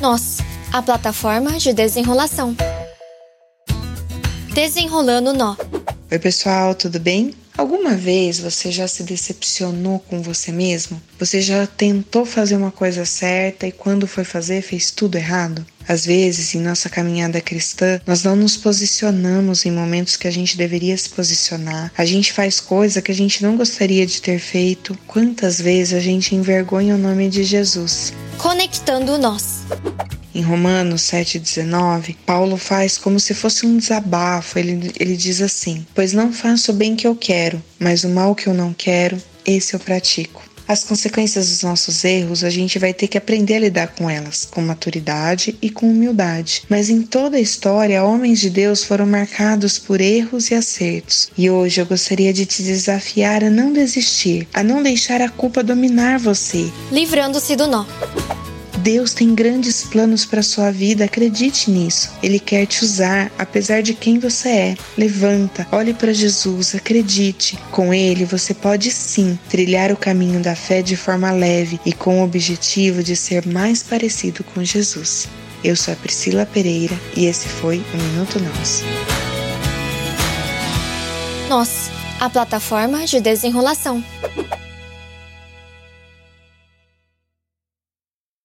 Nós, a plataforma de desenrolação. Desenrolando nó. Oi, pessoal, tudo bem? Alguma vez você já se decepcionou com você mesmo? Você já tentou fazer uma coisa certa e quando foi fazer fez tudo errado? Às vezes, em nossa caminhada cristã, nós não nos posicionamos em momentos que a gente deveria se posicionar. A gente faz coisa que a gente não gostaria de ter feito. Quantas vezes a gente envergonha o nome de Jesus? Conectando nós. Em Romanos 7,19, Paulo faz como se fosse um desabafo. Ele, ele diz assim: Pois não faço o bem que eu quero, mas o mal que eu não quero, esse eu pratico. As consequências dos nossos erros, a gente vai ter que aprender a lidar com elas, com maturidade e com humildade. Mas em toda a história, homens de Deus foram marcados por erros e acertos. E hoje eu gostaria de te desafiar a não desistir, a não deixar a culpa dominar você. Livrando-se do nó. Deus tem grandes planos para sua vida, acredite nisso. Ele quer te usar, apesar de quem você é. Levanta, olhe para Jesus, acredite. Com ele você pode sim trilhar o caminho da fé de forma leve e com o objetivo de ser mais parecido com Jesus. Eu sou a Priscila Pereira e esse foi o Minuto Nós. Nós, a plataforma de desenrolação.